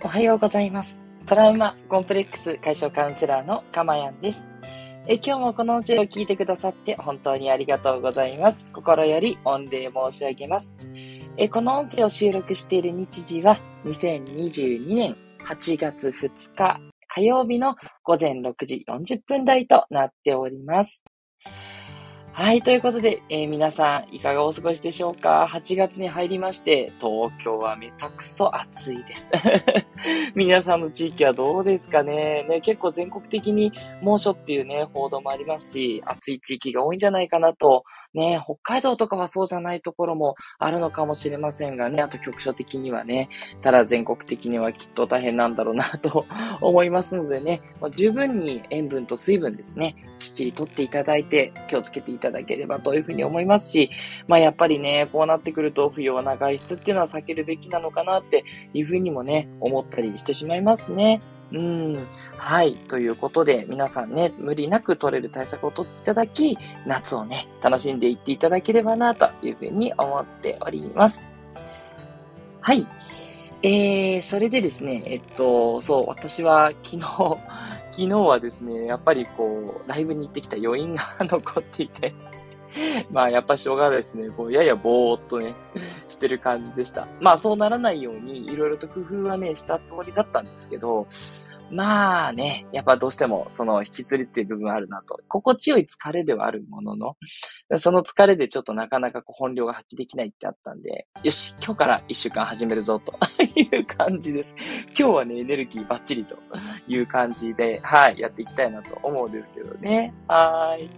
おはようございます。トラウマコンプレックス解消カウンセラーのかまやんです。え今日もこの音声を聞いてくださって本当にありがとうございます。心より御礼申し上げます。えこの音声を収録している日時は2022年8月2日火曜日の午前6時40分台となっております。はい。ということで、えー皆さん、いかがお過ごしでしょうか ?8 月に入りまして、東京はめたくそ暑いです。皆さんの地域はどうですかね？ね結構全国的に猛暑っていうね、報道もありますし、暑い地域が多いんじゃないかなと、ね、北海道とかはそうじゃないところもあるのかもしれませんがね、あと局所的にはね、ただ全国的にはきっと大変なんだろうなと 思いますのでね、ま十分に塩分と水分ですね、きっちりとっていただいて気をつけていただただければというふうに思いますし、まあやっぱりね、こうなってくると不要な外出っていうのは避けるべきなのかなっていうふうにもね、思ったりしてしまいますね。うん。はい。ということで、皆さんね、無理なく取れる対策を取っていただき、夏をね、楽しんでいっていただければな、というふうに思っております。はい。えー、それでですね、えっと、そう、私は昨日、昨日はですね、やっぱりこう、ライブに行ってきた余韻が 残っていて、まあ、やっぱしょうがですね、こう、ややぼーっとね、してる感じでした。まあ、そうならないように、いろいろと工夫はね、したつもりだったんですけど、まあね、やっぱどうしてもその引きずりっていう部分あるなと。心地よい疲れではあるものの、その疲れでちょっとなかなかこう本領が発揮できないってあったんで、よし、今日から一週間始めるぞと いう感じです。今日はね、エネルギーバッチリという感じで、はい、やっていきたいなと思うんですけどね。はい。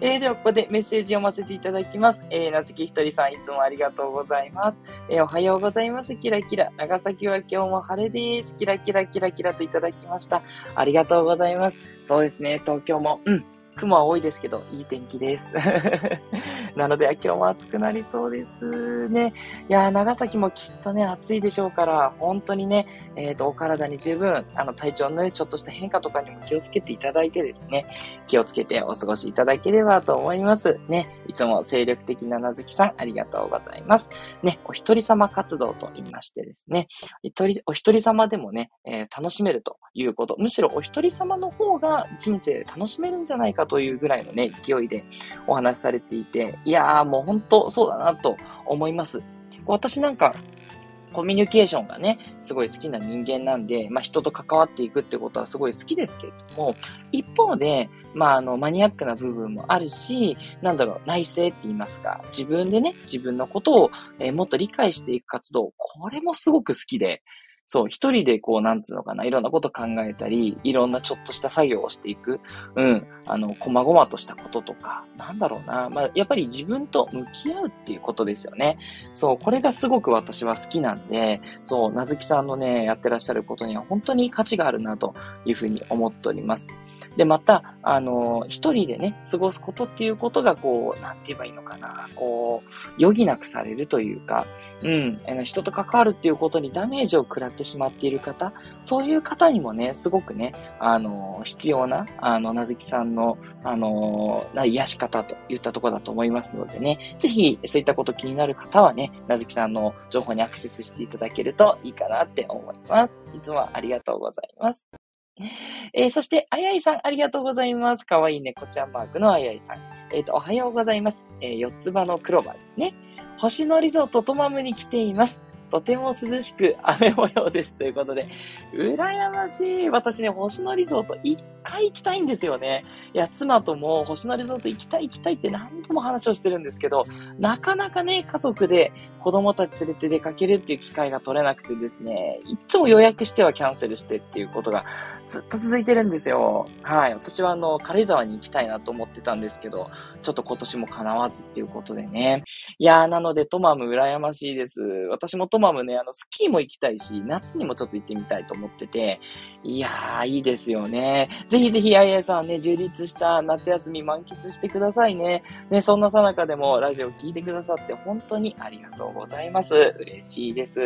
えー、ではここでメッセージ読ませていただきます。えー、なずきひとりさんいつもありがとうございます。えーおはようございます。キラキラ。長崎は今日も晴れです。キラキラキラキラといただきました。ありがとうございます。そうですね、東京も、うん、雲は多いですけど、いい天気です。なので、今日も暑くなりそうですね。いや、長崎もきっとね、暑いでしょうから、本当にね、えっ、と、お体に十分、あの、体調のね、ちょっとした変化とかにも気をつけていただいてですね、気をつけてお過ごしいただければと思います。ね、いつも精力的ななずきさん、ありがとうございます。ね、お一人様活動と言いましてですね、お一人様でもね、えー楽しめるということ、むしろお一人様の方が人生楽しめるんじゃないかというぐらいのね、勢いでお話しされていて、いやーもう本当そうだなと思います。私なんか、コミュニケーションがね、すごい好きな人間なんで、まあ人と関わっていくってことはすごい好きですけれども、一方で、まああの、マニアックな部分もあるし、なんだろう、内省って言いますか、自分でね、自分のことを、えーもっと理解していく活動、これもすごく好きで、そう、一人でこう、なんつうのかな、いろんなこと考えたり、いろんなちょっとした作業をしていく。うん。あの、細々としたこととか、なんだろうな。まあ、やっぱり自分と向き合うっていうことですよね。そう、これがすごく私は好きなんで、そう、なずきさんのね、やってらっしゃることには本当に価値があるなというふうに思っております。で、また、あの、一人でね、過ごすことっていうことが、こう、なんて言えばいいのかな、こう、余儀なくされるというか、うん、あの人と関わるっていうことにダメージを食らってしまっている方、そういう方にもね、すごくね、あの、必要な、あの、なずきさんの、あの、な癒し方といったところだと思いますのでね、ぜひ、そういったこと気になる方はね、なずきさんの情報にアクセスしていただけるといいかなって思います。いつもありがとうございます。えーそして、あやいさん、ありがとうございます。かわいい猫ちゃんマークのあやいさん。えっ、と、おはようございます。えー四つ葉のクローバーですね。星野リゾートトマムに来ています。とても涼しく雨模様です。ということで、羨ましい。私ね、星野リゾート一回行きたいんですよね。いや、妻とも星野リゾート行きたい行きたいって何度も話をしてるんですけど、なかなかね、家族で子供たち連れて出かけるっていう機会が取れなくてですね、いつも予約してはキャンセルしてっていうことがずっと続いてるんですよ。はい。私はあの、軽井沢に行きたいなと思ってたんですけど、ちょっと今年も叶わずっていうことでね。いやー、なのでトマム羨ましいです。私もトマムね、あの、スキーも行きたいし、夏にもちょっと行ってみたいと思ってて、いやー、いいですよね。ぜひぜひ、あやさんね、充実した夏休み満喫してくださいね。ね、そんなさなかでもラジオ聴いてくださって本当にありがとうございます。嬉しいです。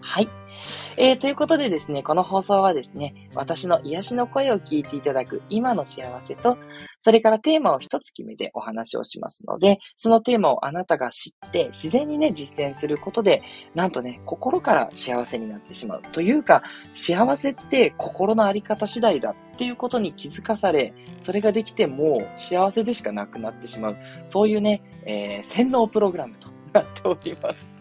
はい。えー、ということでですね、この放送はですね、私の癒しの声を聞いていただく今の幸せと、それからテーマを一つ決めてお話をしますので、そのテーマをあなたが知って自然にね、実践することで、なんとね、心から幸せになってしまう。というか、幸せって心のあり方次第だっていうことに気づかされ、それができても幸せでしかなくなってしまう。そういうね、えー、洗脳プログラムとなっております。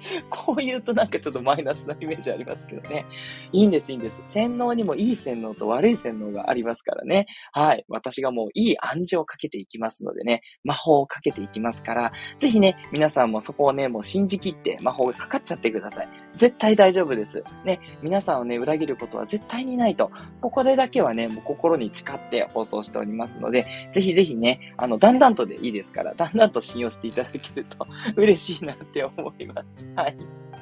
こう言うとなんかちょっとマイナスなイメージありますけどね。いいんです、いいんです。洗脳にもいい洗脳と悪い洗脳がありますからね。はい。私がもういい暗示をかけていきますのでね、魔法をかけていきますから、ぜひね、皆さんもそこをね、もう信じきって魔法がかかっちゃってください。絶対大丈夫です。ね、皆さんをね、裏切ることは絶対にないと。ここでだけはね、もう心に誓って放送しておりますので、ぜひぜひね、あの、だんだんとでいいですから、だんだんと信用していただけると嬉しいなって思います。はい。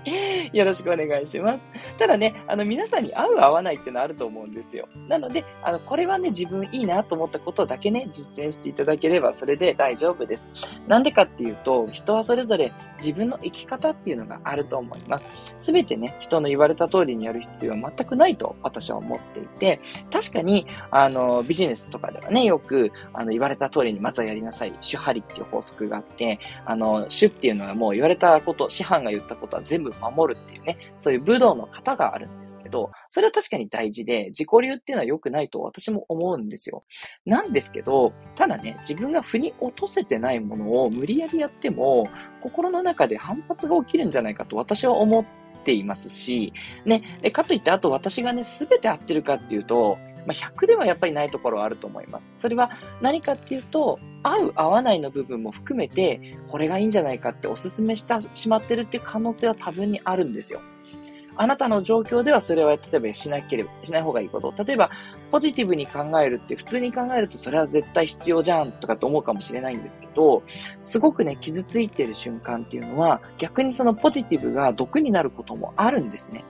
よろしくお願いします。ただね、あの、皆さんに合う合わないっていうのあると思うんですよ。なので、あの、これはね、自分いいなと思ったことだけね、実践していただければそれで大丈夫です。なんでかっていうと、人はそれぞれ自分の生き方っていうのがあると思います。すべてね、人の言われた通りにやる必要は全くないと私は思っていて、確かに、あの、ビジネスとかではね、よく、あの、言われた通りにまずはやりなさい。主張りっていう法則があって、あの、主っていうのはもう言われたこと、師範が言ったことは全部守るっていうね、そういう武道の型があるんですけど、それは確かに大事で、自己流っていうのは良くないと私も思うんですよ。なんですけど、ただね、自分が腑に落とせてないものを無理やりやっても、心の中で反発が起きるんじゃないかと私は思っていますし、ね、かといってあと私がね、すべて合ってるかっていうと、まあ、100ではやっぱりないところはあると思います。それは何かっていうと、合う合わないの部分も含めて、これがいいんじゃないかってお勧めしてしまってるっていう可能性は多分にあるんですよ。あなたの状況ではそれは例えばしなければ、しない方がいいこと。例えば、ポジティブに考えるって普通に考えるとそれは絶対必要じゃんとかって思うかもしれないんですけど、すごくね、傷ついてる瞬間っていうのは逆にそのポジティブが毒になることもあるんですね。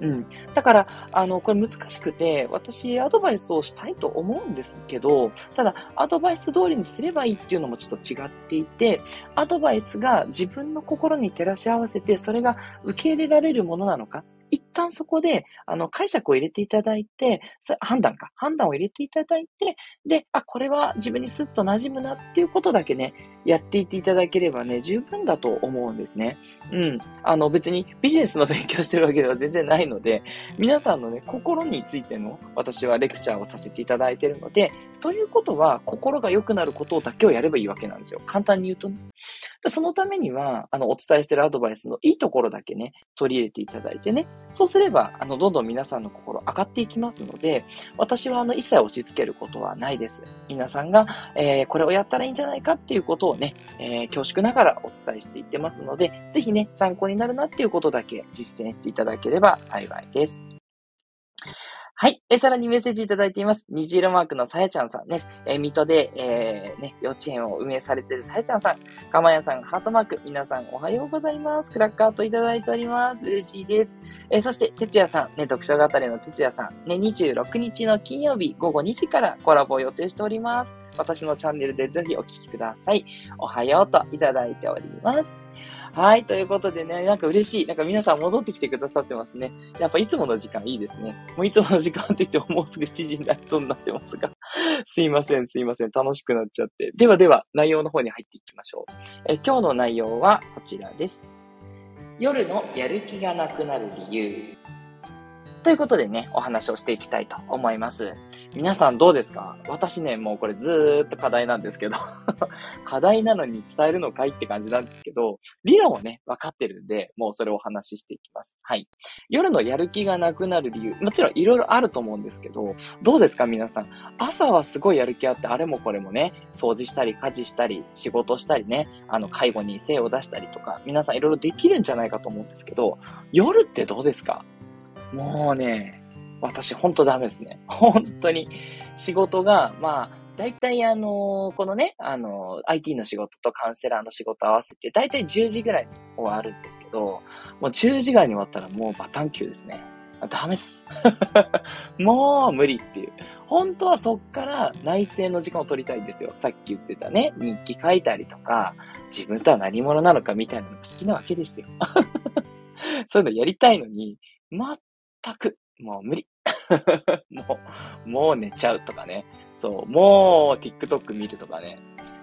うん。だから、あの、これ難しくて、私、アドバイスをしたいと思うんですけど、ただ、アドバイス通りにすればいいっていうのもちょっと違っていて、アドバイスが自分の心に照らし合わせて、それが受け入れられるものなのか、旦そこで、あの、解釈を入れていただいて、判断か、判断を入れていただいて、で、あ、これは自分にスッと馴染むなっていうことだけね、やっていっていただければね、十分だと思うんですね。うん。あの、別にビジネスの勉強してるわけでは全然ないので、皆さんのね、心についての私はレクチャーをさせていただいてるので、ということは、心が良くなることだけをやればいいわけなんですよ。簡単に言うとね。そのためには、あの、お伝えしてるアドバイスのいいところだけね、取り入れていただいてね、そうすれば、あの、どんどん皆さんの心上がっていきますので、私は、あの、一切押し付けることはないです。皆さんが、えー、これをやったらいいんじゃないかっていうことをね、えー、恐縮ながらお伝えしていってますので、ぜひね、参考になるなっていうことだけ実践していただければ幸いです。はい。え、さらにメッセージいただいています。虹色マークのさやちゃんさんね。え水戸で、えー、ね、幼稚園を運営されているさやちゃんさん。かまやさん、ハートマーク。皆さん、おはようございます。クラッカーといただいております。嬉しいです。えそして、てつやさん、ね、読書語りのてつやさん。ね、26日の金曜日午後2時からコラボを予定しております。私のチャンネルでぜひお聞きください。おはようといただいております。はい、ということでね、なんか嬉しい。なんか皆さん戻ってきてくださってますね。やっぱいつもの時間いいですね。もういつもの時間って言ってももうすぐ7時になりそうになってますが。すいません、すいません。楽しくなっちゃって。ではでは、内容の方に入っていきましょう。え今日の内容はこちらです。夜のやる気がなくなる理由。ということでね、お話をしていきたいと思います。皆さんどうですか？私ね、もうこれずーっと課題なんですけど 課題なのに伝えるのかいって感じなんですけど、理論はね、分かってるんで、もうそれをお話ししていきます。はい。夜のやる気がなくなる理由、もちろんいろいろあると思うんですけど、どうですか皆さん？朝はすごいやる気あって、あれもこれもね、掃除したり、家事したり、仕事したりね、あの、介護に精を出したりとか、皆さんいろいろできるんじゃないかと思うんですけど、夜ってどうですか？もうね、私ほんとダメですね。本当に。仕事が、まあ、大体あのー、このね、あのー、IT の仕事とカウンセラーの仕事合わせて、大体10時ぐらいに終わるんですけど、もう10時ぐらいに終わったらもうバタン級ですね。ダメっす。もう無理っていう。本当はそっから内政の時間を取りたいんですよ。さっき言ってたね、日記書いたりとか、自分とは何者なのかみたいなのが好きなわけですよ。そういうのやりたいのに、全く、もう無理。もう、もう寝ちゃうとかね。そう、もう TikTok 見るとかね。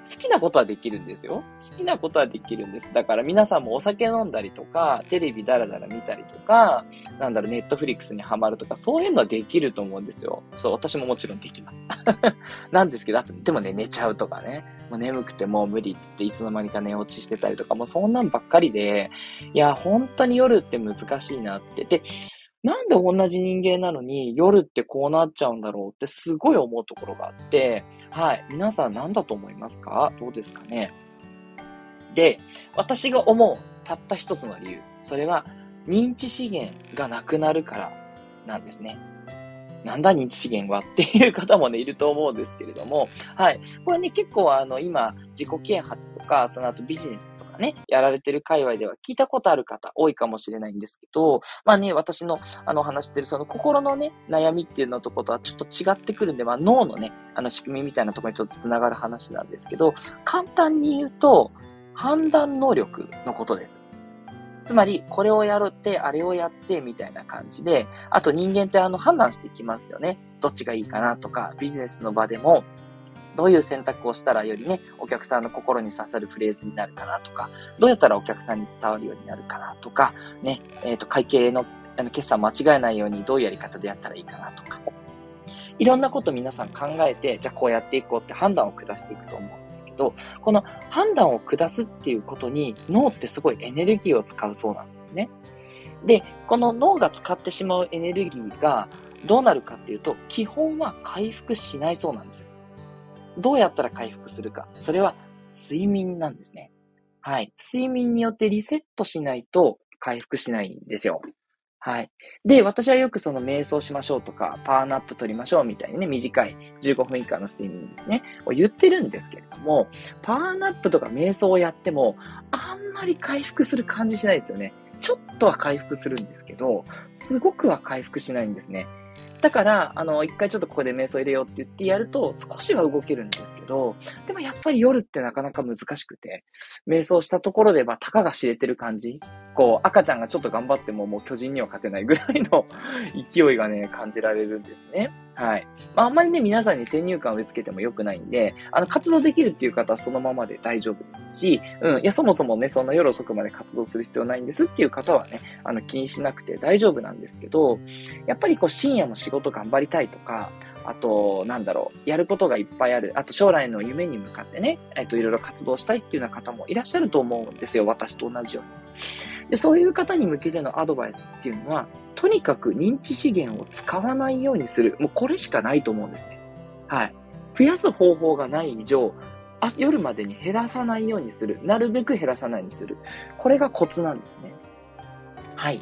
好きなことはできるんですよ。好きなことはできるんです。だから皆さんもお酒飲んだりとか、テレビダラダラ見たりとか、なんだろう、ネットフリックスにハマるとか、そういうのはできると思うんですよ。そう、私ももちろんできます。なんですけど、あと、でもね、寝ちゃうとかね。もう眠くてもう無理ってって、いつの間にか寝落ちしてたりとか、もうそんなんばっかりで、いや、本当に夜って難しいなって。で、なんで同じ人間なのに夜ってこうなっちゃうんだろうってすごい思うところがあって、はい。皆さん何だと思いますか？どうですかね？で、私が思うたった一つの理由。それは認知資源がなくなるからなんですね。なんだ認知資源はっていう方もね、いると思うんですけれども、はい。これね、結構あの、今、自己啓発とか、その後ビジネスね、やられてる界隈では聞いたことある方多いかもしれないんですけど、まあね、私のあの話してるその心のね、悩みっていうのとことはちょっと違ってくるんで、まあ脳のね、あの仕組みみたいなところにちょっと繋がる話なんですけど、簡単に言うと、判断能力のことです。つまり、これをやるって、あれをやって、みたいな感じで、あと人間ってあの判断してきますよね。どっちがいいかなとか、ビジネスの場でも、どういう選択をしたらよりね、お客さんの心に刺さるフレーズになるかなとか、どうやったらお客さんに伝わるようになるかなとか、ね、えっ、ー、と、会計の、あの、決算間違えないようにどういうやり方でやったらいいかなとか、いろんなこと皆さん考えて、じゃあこうやっていこうって判断を下していくと思うんですけど、この判断を下すっていうことに脳ってすごいエネルギーを使うそうなんですね。で、この脳が使ってしまうエネルギーがどうなるかっていうと、基本は回復しないそうなんですよ。どうやったら回復するか。それは睡眠なんですね。はい。睡眠によってリセットしないと回復しないんですよ。はい。で、私はよくその瞑想しましょうとか、パワーナップ取りましょうみたいにね、短い15分以下の睡眠ですね、を言ってるんですけれども、パワーナップとか瞑想をやっても、あんまり回復する感じしないですよね。ちょっとは回復するんですけど、すごくは回復しないんですね。だから、あの、一回ちょっとここで瞑想入れようって言ってやると少しは動けるんですけど、でもやっぱり夜ってなかなか難しくて、瞑想したところで、まあ、たかが知れてる感じ。こう、赤ちゃんがちょっと頑張ってももう巨人には勝てないぐらいの 勢いがね、感じられるんですね。はい。まあ、あんまりね、皆さんに先入観を植え付けても良くないんで、あの、活動できるっていう方はそのままで大丈夫ですし、うん、いや、そもそもね、そんな夜遅くまで活動する必要ないんですっていう方はね、あの、気にしなくて大丈夫なんですけど、やっぱりこう、深夜も仕事頑張りたいとか、あと、なんだろう、やることがいっぱいある。あと、将来の夢に向かってね、えっと、いろいろ活動したいっていうような方もいらっしゃると思うんですよ。私と同じように。で、そういう方に向けてのアドバイスっていうのは、とにかく認知資源を使わないようにする。もうこれしかないと思うんですね。はい。増やす方法がない以上、あ夜までに減らさないようにする。なるべく減らさないようにする。これがコツなんですね。はい。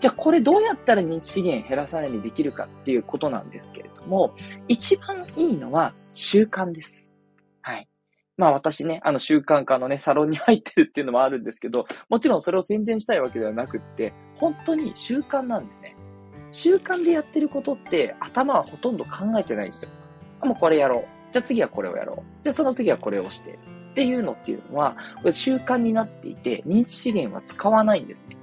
じゃあこれどうやったら認知資源減らさないようにできるかっていうことなんですけれども、一番いいのは習慣です。まあ私ね、あの習慣化のね、サロンに入ってるっていうのもあるんですけど、もちろんそれを宣伝したいわけではなくって、本当に習慣なんですね。習慣でやってることって頭はほとんど考えてないんですよ。もうこれやろう。じゃあ次はこれをやろう。で、その次はこれをして。っていうのっていうのは、習慣になっていて、認知資源は使わないんですね。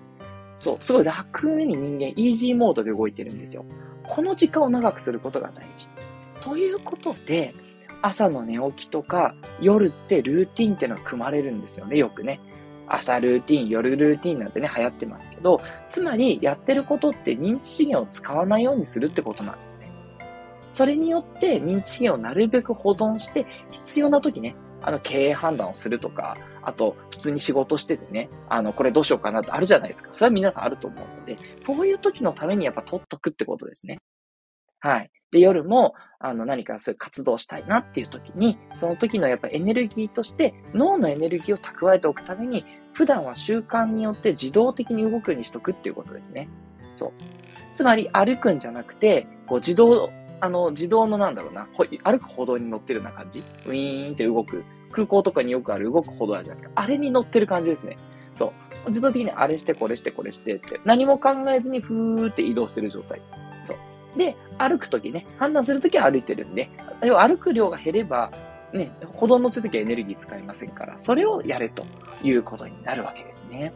そう、すごい楽に人間、イージーモードで動いてるんですよ。この時間を長くすることが大事。ということで、朝の寝起きとか、夜ってルーティンってのが組まれるんですよね、よくね。朝ルーティン、夜ルーティンなんてね、流行ってますけど、つまり、やってることって認知資源を使わないようにするってことなんですね。それによって認知資源をなるべく保存して、必要な時ね、あの、経営判断をするとか、あと、普通に仕事しててね、あの、これどうしようかなってあるじゃないですか。それは皆さんあると思うので、そういう時のためにやっぱ取っとくってことですね。はい。で、夜も、あの、何かそういう活動したいなっていう時に、その時のやっぱエネルギーとして、脳のエネルギーを蓄えておくために、普段は習慣によって自動的に動くようにしとくっていうことですね。そう。つまり、歩くんじゃなくて、こう、自動、あの、自動のなんだろうな、歩く歩道に乗ってるような感じ？ウィーンって動く。空港とかによくある動く歩道あるじゃないですか。あれに乗ってる感じですね。そう。自動的にあれして、これして、これしてって、何も考えずにふーって移動してる状態。で、歩くときね、判断するときは歩いてるんで、要は歩く量が減れば、ね、歩道乗ってるときはエネルギー使いませんから、それをやれということになるわけですね。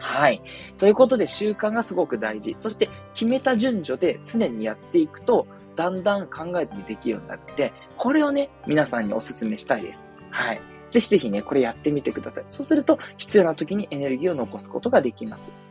はい。ということで習慣がすごく大事。そして決めた順序で常にやっていくと、だんだん考えずにできるようになって、これをね、皆さんにお勧めしたいです。はい。ぜひぜひね、これやってみてください。そうすると、必要な時にエネルギーを残すことができます。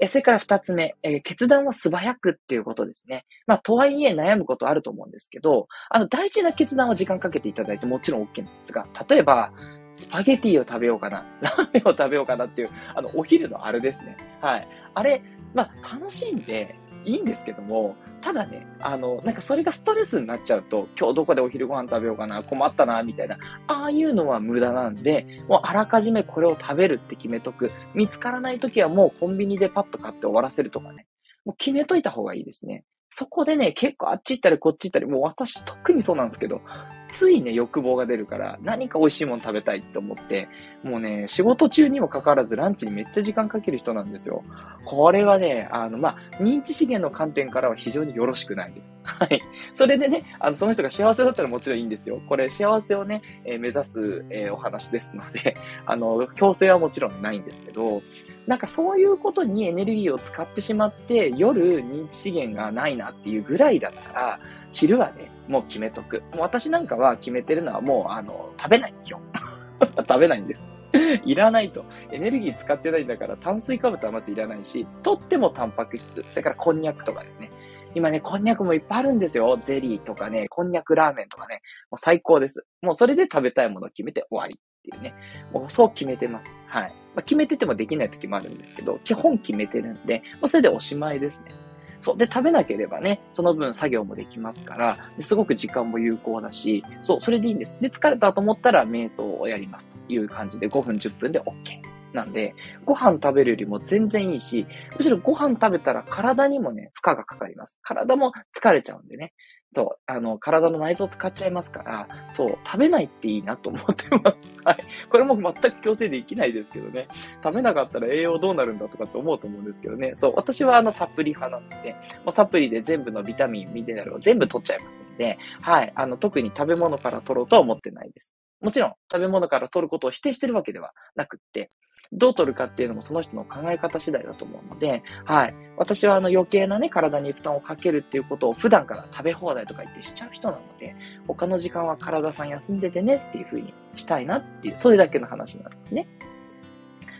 え、それから二つ目、え決断は素早くっていうことですね。まあ、とはいえ悩むことあると思うんですけど、あの、大事な決断は時間かけていただいてもちろん OK なんですが、例えば、スパゲティを食べようかな、ラーメンを食べようかなっていう、あの、お昼のあれですね。はい。あれ、まあ、楽しんでいいんですけども、ただね、あの、なんかそれがストレスになっちゃうと、今日どこでお昼ご飯食べようかな、困ったな、みたいな、ああいうのは無駄なんで、もうあらかじめこれを食べるって決めとく。見つからないときはもうコンビニでパッと買って終わらせるとかね。もう決めといた方がいいですね。そこでね、結構あっち行ったりこっち行ったり、もう私特にそうなんですけど、ついね、欲望が出るから、何か美味しいもの食べたいって思って、もうね、仕事中にもかかわらずランチにめっちゃ時間かける人なんですよ。これはね、あの、まあ、認知資源の観点からは非常によろしくないです。はい。それでね、あの、その人が幸せだったらもちろんいいんですよ。これ、幸せをね、えー、目指す、えー、お話ですので、あの、強制はもちろんないんですけど、なんかそういうことにエネルギーを使ってしまって、夜認知資源がないなっていうぐらいだったら、昼はね、もう決めとく。もう私なんかは決めてるのはもう、あの、食べない、今日。食べないんです。いらないと。エネルギー使ってないんだから炭水化物はまずいらないし、とってもタンパク質、それからこんにゃくとかですね。今ね、こんにゃくもいっぱいあるんですよ。ゼリーとかね、こんにゃくラーメンとかね。もう最高です。もうそれで食べたいものを決めて終わりっていうね。もうそう決めてます。はい。まあ、決めててもできない時もあるんですけど、基本決めてるんで、もうそれでおしまいですね。そう。で、食べなければね、その分作業もできますから、すごく時間も有効だし、そう、それでいいんです。で、疲れたと思ったら瞑想をやりますという感じで5分10分で OK。なんで、ご飯食べるよりも全然いいし、むしろご飯食べたら体にもね、負荷がかかります。体も疲れちゃうんでね。そう、あの、体の内臓使っちゃいますから、そう、食べないっていいなと思ってます。はい。これも全く強制できないですけどね。食べなかったら栄養どうなるんだとかって思うと思うんですけどね。そう、私はあの、サプリ派なので、もうサプリで全部のビタミン、ミネラルを全部取っちゃいますんで、はい。あの、特に食べ物から取ろうとは思ってないです。もちろん、食べ物から取ることを否定してるわけではなくって、どう取るかっていうのもその人の考え方次第だと思うので、はい。私はあの余計なね、体に負担をかけるっていうことを普段から食べ放題とか言ってしちゃう人なので、他の時間は体さん休んでてねっていう風にしたいなっていう、それだけの話なんですね。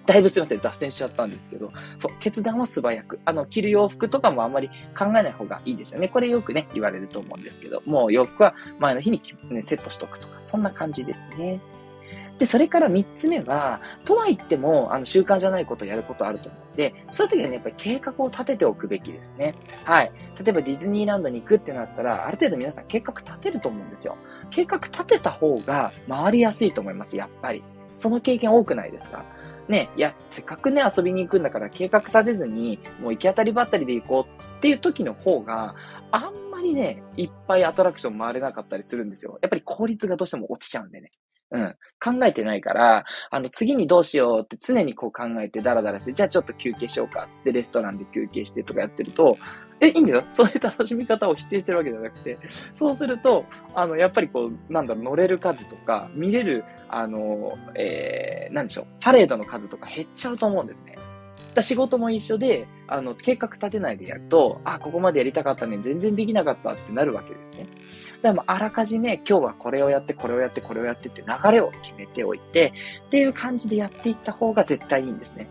だいぶすいません、脱線しちゃったんですけど、そう、決断は素早く。あの、着る洋服とかもあんまり考えない方がいいですよね。これよくね、言われると思うんですけど、もう洋服は前の日に、ね、セットしとくとか、そんな感じですね。で、それから三つ目は、とは言っても、あの、習慣じゃないことをやることあると思うので、そういう時はね、やっぱり計画を立てておくべきですね。はい。例えばディズニーランドに行くってなったら、ある程度皆さん計画立てると思うんですよ。計画立てた方が回りやすいと思います、やっぱり。その経験多くないですか？ね、いや、せっかくね、遊びに行くんだから計画立てずに、もう行き当たりばったりで行こうっていう時の方が、あんまりね、いっぱいアトラクション回れなかったりするんですよ。やっぱり効率がどうしても落ちちゃうんでね。うん。考えてないから、あの、次にどうしようって常にこう考えてダラダラして、じゃあちょっと休憩しようか、つってレストランで休憩してとかやってると、え、いいんだよ。そういう楽しみ方を否定してるわけじゃなくて、そうすると、あの、やっぱりこう、なんだろう、乗れる数とか、見れる、あの、えー、なんでしょう、パレードの数とか減っちゃうと思うんですね。だ仕事も一緒で、あの、計画立てないでやると、あ、ここまでやりたかったね、全然できなかったってなるわけですね。でも、あらかじめ今日はこれをやって、これをやって、これをやってって流れを決めておいて、っていう感じでやっていった方が絶対いいんですね。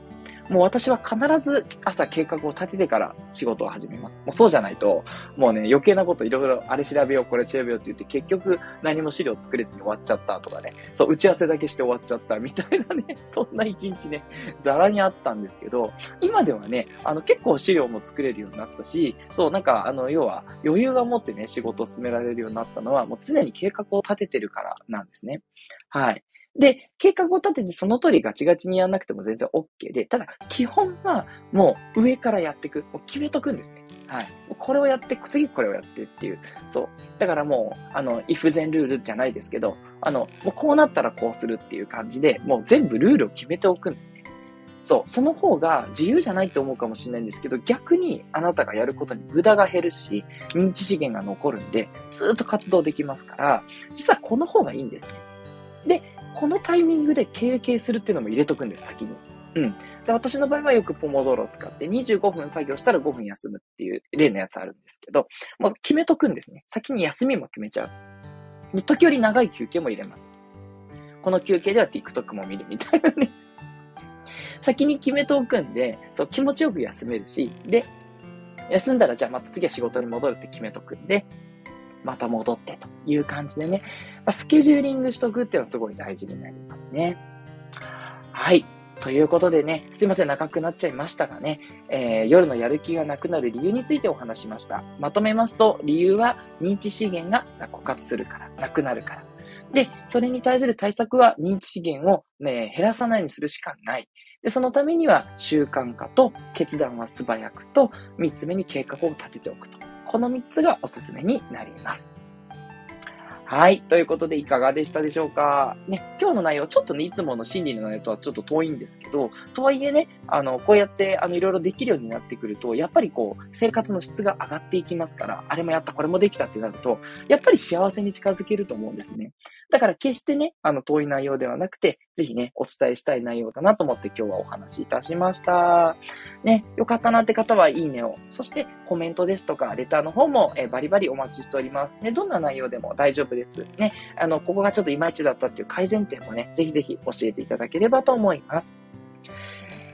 もう私は必ず朝計画を立ててから仕事を始めます。もうそうじゃないと、もうね、余計なこといろいろあれ調べよう、これ調べようって言って結局何も資料作れずに終わっちゃったとかね、そう、打ち合わせだけして終わっちゃったみたいなね、そんな一日ね、ざらにあったんですけど、今ではね、あの結構資料も作れるようになったし、そう、なんかあの、要は余裕が持ってね、仕事を進められるようになったのは、もう常に計画を立ててるからなんですね。はい。で、計画を立ててその通りガチガチにやんなくても全然 OK で、ただ基本はもう上からやっていく。もう決めとくんですね。はい。これをやって、次これをやってっていう。そう。だからもう、あの、if 全ルールじゃないですけど、あの、もうこうなったらこうするっていう感じで、もう全部ルールを決めておくんですね。そう。その方が自由じゃないと思うかもしれないんですけど、逆にあなたがやることに無駄が減るし、認知資源が残るんで、ずっと活動できますから、実はこの方がいいんですね。で、このタイミングで経験するっていうのも入れとくんです、先に。うん。で、私の場合はよくポモドーロを使って25分作業したら5分休むっていう例のやつあるんですけど、もう決めとくんですね。先に休みも決めちゃう。時折長い休憩も入れます。この休憩では TikTok も見るみたいなね。先に決めておくんで、そう気持ちよく休めるし、で、休んだらじゃあまた次は仕事に戻るって決めとくんで、また戻ってという感じでね、ま、スケジューリングしとくっていうのはすごい大事になりますね。はい。ということでね、すいません、長くなっちゃいましたがね、えー、夜のやる気がなくなる理由についてお話しました。まとめますと、理由は認知資源が枯渇するから、なくなるから。で、それに対する対策は認知資源をね、減らさないようにするしかない。で、そのためには習慣化と決断は素早くと、三つ目に計画を立てておくと。この3つがおすすめになります。はい。ということで、いかがでしたでしょうか？ね、今日の内容、ちょっとね、いつもの心理の内容とはちょっと遠いんですけど、とはいえね、あの、こうやって、あの、いろいろできるようになってくると、やっぱりこう、生活の質が上がっていきますから、あれもやった、これもできたってなると、やっぱり幸せに近づけると思うんですね。だから決してね、あの、遠い内容ではなくて、ぜひね、お伝えしたい内容だなと思って今日はお話しいたしました。ね、よかったなって方はいいねを、そしてコメントですとか、レターの方も、えバリバリお待ちしております。ね、どんな内容でも大丈夫です。ね、あの、ここがちょっといまいちだったっていう改善点もね、ぜひぜひ教えていただければと思います。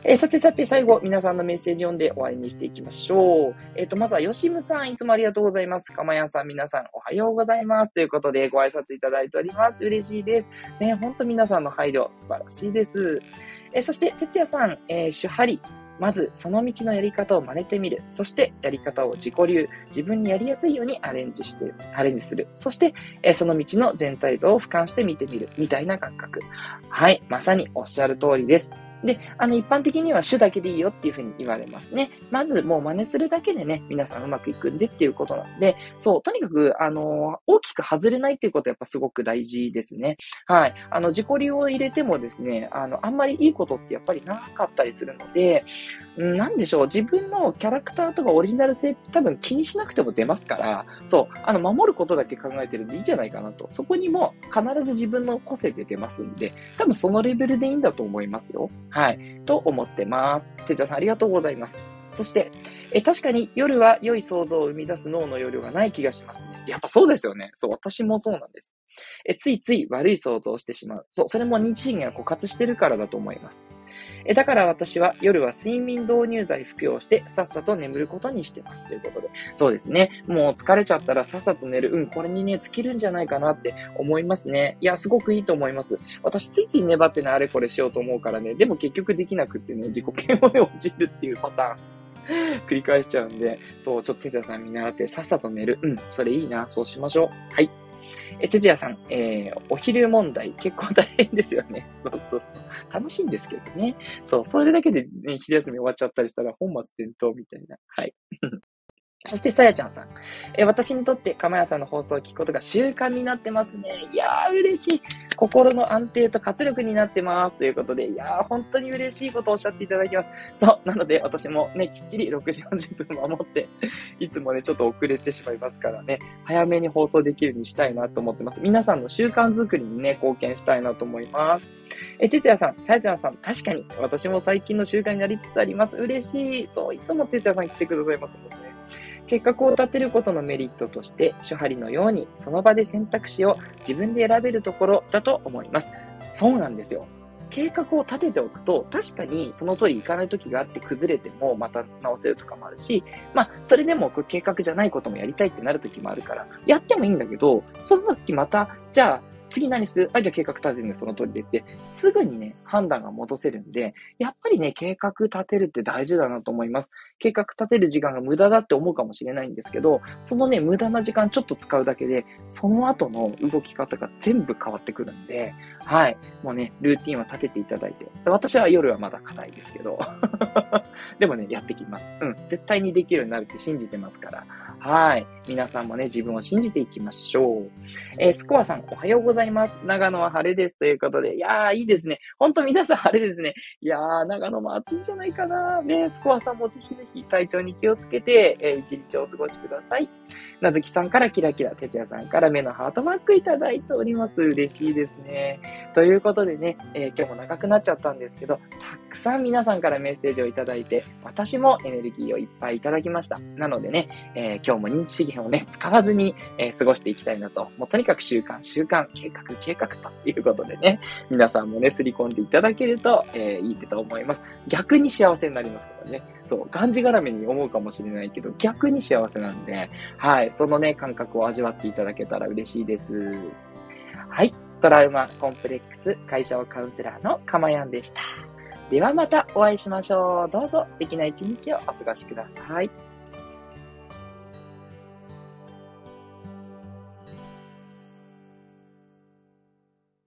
えー、さてさて最後、皆さんのメッセージ読んで終わりにしていきましょう。えっ、ー、と、まずは、よしむさん、いつもありがとうございます。かまやさん、皆さん、おはようございます。ということで、ご挨拶いただいております。嬉しいです。ね、ほんと皆さんの配慮、素晴らしいです。えー、そして、てつやさん、えー、手張り。まず、その道のやり方を真似てみる。そして、やり方を自己流、自分にやりやすいようにアレンジして、アレンジする。そして、えその道の全体像を俯瞰して見てみる。みたいな感覚。はい、まさにおっしゃる通りです。で、あの、一般的には主だけでいいよっていうふうに言われますね。まず、もう真似するだけでね、皆さんうまくいくんでっていうことなんで、そう、とにかく、あの、大きく外れないっていうことはやっぱすごく大事ですね。はい。あの、自己流を入れてもですね、あの、あんまりいいことってやっぱりなかったりするので、なんでしょう、自分のキャラクターとかオリジナル性って多分気にしなくても出ますから、そう、あの、守ることだけ考えてるんでいいじゃないかなと。そこにも必ず自分の個性で出ますんで、多分そのレベルでいいんだと思いますよ。はい。と思ってます。哲也さんありがとうございます。そして、え、確かに夜は良い想像を生み出す脳の容量がない気がしますね。やっぱそうですよね。そう、私もそうなんです。え、ついつい悪い想像をしてしまう。そう、それも認知心が枯渇してるからだと思います。えだから私は夜は睡眠導入剤服用してさっさと眠ることにしてます。ということで。そうですね。もう疲れちゃったらさっさと寝る。うん、これにね、尽きるんじゃないかなって思いますね。いや、すごくいいと思います。私ついつい粘ってね、あれこれしようと思うからね。でも結局できなくってね、自己嫌悪に落ちるっていうパターン。繰り返しちゃうんで、そう、ちょっと哲也さん見習ってさっさと寝る。うん、それいいな。そうしましょう。はい。え、哲也さん、えー、お昼問題結構大変ですよね。そうそうそう。楽しいんですけどね。そう、それだけでね、昼休み終わっちゃったりしたら本末転倒みたいな。はい。そして、さやちゃんさん。え私にとって、かまやさんの放送を聞くことが習慣になってますね。いやー、嬉しい。心の安定と活力になってます。ということで、いやー、本当に嬉しいことをおっしゃっていただきます。そう、なので、私もね、きっちり6時40分守って、いつもね、ちょっと遅れてしまいますからね、早めに放送できるようにしたいなと思ってます。皆さんの習慣づくりにね、貢献したいなと思います。え、てつやさん、さやちゃんさん、確かに、私も最近の習慣になりつつあります。嬉しい。そう、いつもてつやさん来てくださいます。計画を立てることのメリットとして、手張りのようにその場で選択肢を自分で選べるところだと思います。そうなんですよ。計画を立てておくと、確かにその通り行かない時があって崩れてもまた直せるとかもあるし、まあ、それでも計画じゃないこともやりたいってなる時もあるから、やってもいいんだけど、その時また、じゃあ、次何する？あ、じゃあ計画立てるね、その通りでって、すぐにね、判断が戻せるんで、やっぱりね、計画立てるって大事だなと思います。計画立てる時間が無駄だって思うかもしれないんですけど、そのね、無駄な時間ちょっと使うだけで、その後の動き方が全部変わってくるんで、はい。もうね、ルーティンは立てていただいて。私は夜はまだ硬いですけど。でもね、やってきます。うん。絶対にできるようになるって信じてますから。はい。皆さんもね、自分を信じていきましょう。えー、スコアさん、おはようございます。長野は晴れです。ということで、いやー、いいですね。ほんと皆さん晴れですね。いやー、長野も暑いんじゃないかな。ね、スコアさんもぜひぜひ体調に気をつけて、えー、一日お過ごしください。なずきさんからキラキラ、てつやさんから目のハートマークいただいております。嬉しいですね。ということでね、えー、今日も長くなっちゃったんですけど、たくさん皆さんからメッセージをいただいて、私もエネルギーをいっぱいいただきました。なのでね、えー、今日も認知資源をね、使わずに、えー、過ごしていきたいなと。もうとにかく習慣、習慣、計画、計画ということでね、皆さんもね、すり込んでいただけると、えいいと思います。逆に幸せになりますからね。そう、がんじがらめに思うかもしれないけど、逆に幸せなんで、はい、そのね、感覚を味わっていただけたら嬉しいです。はい、トラウマコンプレックス会社をカウンセラーのかまやんでした。ではまたお会いしましょう。どうぞ素敵な一日をお過ごしください。